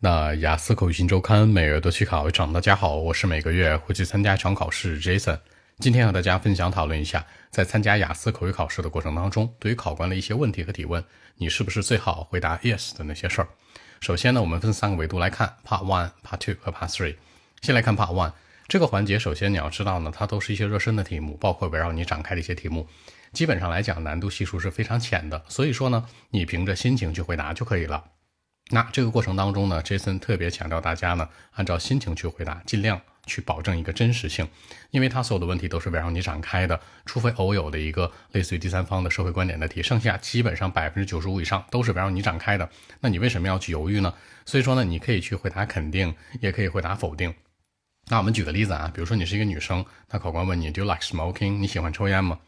那雅思口语新周刊每月都去考一场。大家好，我是每个月会去参加一场考试 Jason。今天和大家分享讨论一下，在参加雅思口语考试的过程当中，对于考官的一些问题和提问，你是不是最好回答 yes 的那些事儿？首先呢，我们分三个维度来看：Part One、Part Two 和 Part Three。先来看 Part One 这个环节，首先你要知道呢，它都是一些热身的题目，包括围绕你展开的一些题目。基本上来讲，难度系数是非常浅的，所以说呢，你凭着心情去回答就可以了。那这个过程当中呢，Jason 特别强调大家呢，按照心情去回答，尽量去保证一个真实性，因为他所有的问题都是围绕你展开的，除非偶有的一个类似于第三方的社会观点的题，剩下基本上百分之九十五以上都是围绕你展开的。那你为什么要去犹豫呢？所以说呢，你可以去回答肯定，也可以回答否定。那我们举个例子啊，比如说你是一个女生，那考官问你 Do you like smoking？你喜欢抽烟吗？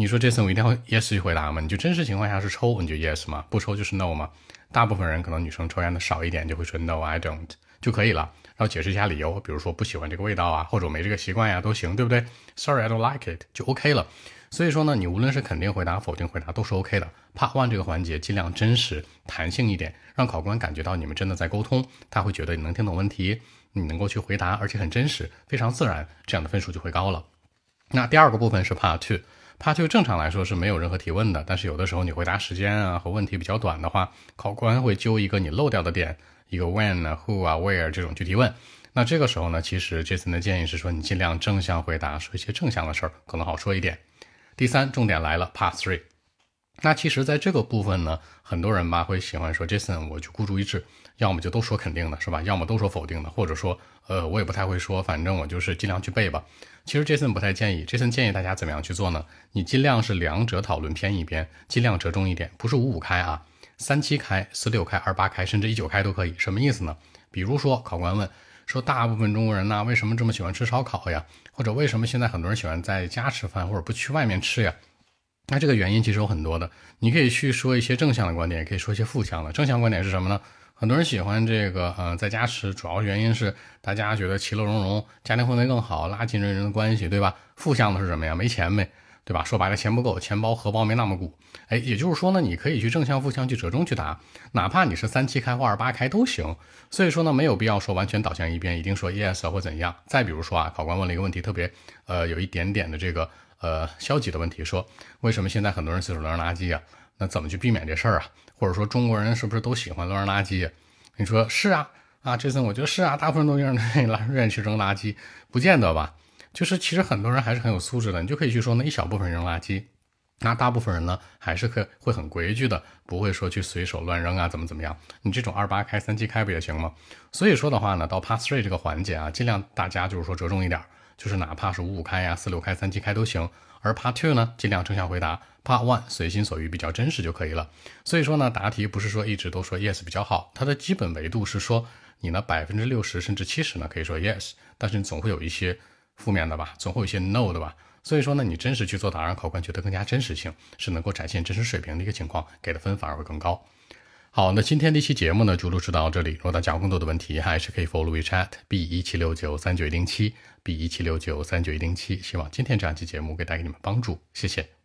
你说 Jason 我一定要 yes 去回答吗？你就真实情况下是抽，你就 yes 吗？不抽就是 no 吗？大部分人可能女生抽烟的少一点，就会说 No, I don't 就可以了，然后解释一下理由，比如说不喜欢这个味道啊，或者我没这个习惯呀，都行，对不对？Sorry, I don't like it 就 OK 了。所以说呢，你无论是肯定回答、否定回答都是 OK 的。Part one 这个环节尽量真实、弹性一点，让考官感觉到你们真的在沟通，他会觉得你能听懂问题，你能够去回答，而且很真实、非常自然，这样的分数就会高了。那第二个部分是 Part two。他就正常来说是没有任何提问的，但是有的时候你回答时间啊和问题比较短的话，考官会揪一个你漏掉的点，一个 when 啊、who 啊、where 这种去提问。那这个时候呢，其实 Jason 的建议是说，你尽量正向回答，说一些正向的事儿，可能好说一点。第三，重点来了，Part three。那其实，在这个部分呢，很多人吧会喜欢说，Jason，我就孤注一掷，要么就都说肯定的，是吧？要么都说否定的，或者说，呃，我也不太会说，反正我就是尽量去背吧。其实 Jason 不太建议，Jason 建议大家怎么样去做呢？你尽量是两者讨论偏一边，尽量折中一点，不是五五开啊，三七开、四六开、二八开，甚至一九开都可以。什么意思呢？比如说，考官问说，大部分中国人呢，为什么这么喜欢吃烧烤呀？或者为什么现在很多人喜欢在家吃饭，或者不去外面吃呀？那这个原因其实有很多的，你可以去说一些正向的观点，也可以说一些负向的。正向观点是什么呢？很多人喜欢这个，嗯，在家吃，主要原因是大家觉得其乐融融，家庭氛围更好，拉近人人的关系，对吧？负向的是什么呀？没钱呗，对吧？说白了，钱不够，钱包荷包没那么鼓。哎，也就是说呢，你可以去正向、负向去折中去答，哪怕你是三七开或二八开都行。所以说呢，没有必要说完全倒向一边，一定说 yes 或怎样。再比如说啊，考官问了一个问题，特别呃有一点点的这个。呃，消极的问题说，为什么现在很多人随手乱扔垃圾啊？那怎么去避免这事儿啊？或者说中国人是不是都喜欢乱扔垃圾？你说是啊，啊，这次我觉得是啊，大部分都愿意愿意去扔垃圾，不见得吧？就是其实很多人还是很有素质的，你就可以去说那一小部分扔垃圾，那大部分人呢还是可会很规矩的，不会说去随手乱扔啊，怎么怎么样？你这种二八开三七开不也行吗？所以说的话呢，到 Part Three 这个环节啊，尽量大家就是说折中一点。就是哪怕是五五开呀、四六开、三七开都行，而 Part Two 呢，尽量正向回答；Part One 随心所欲，比较真实就可以了。所以说呢，答题不是说一直都说 Yes 比较好，它的基本维度是说你呢百分之六十甚至七十呢可以说 Yes，但是你总会有一些负面的吧，总会有一些 No 的吧。所以说呢，你真实去做答，让考官觉得更加真实性，是能够展现真实水平的一个情况，给的分反而会更高。好，那今天这期节目呢，就录制到这里。如果大家有更多的问题，还是可以 follow WeChat B 一七六九三九一零七 B 一七六九三九一零七。希望今天这样期节目给带给你们帮助，谢谢。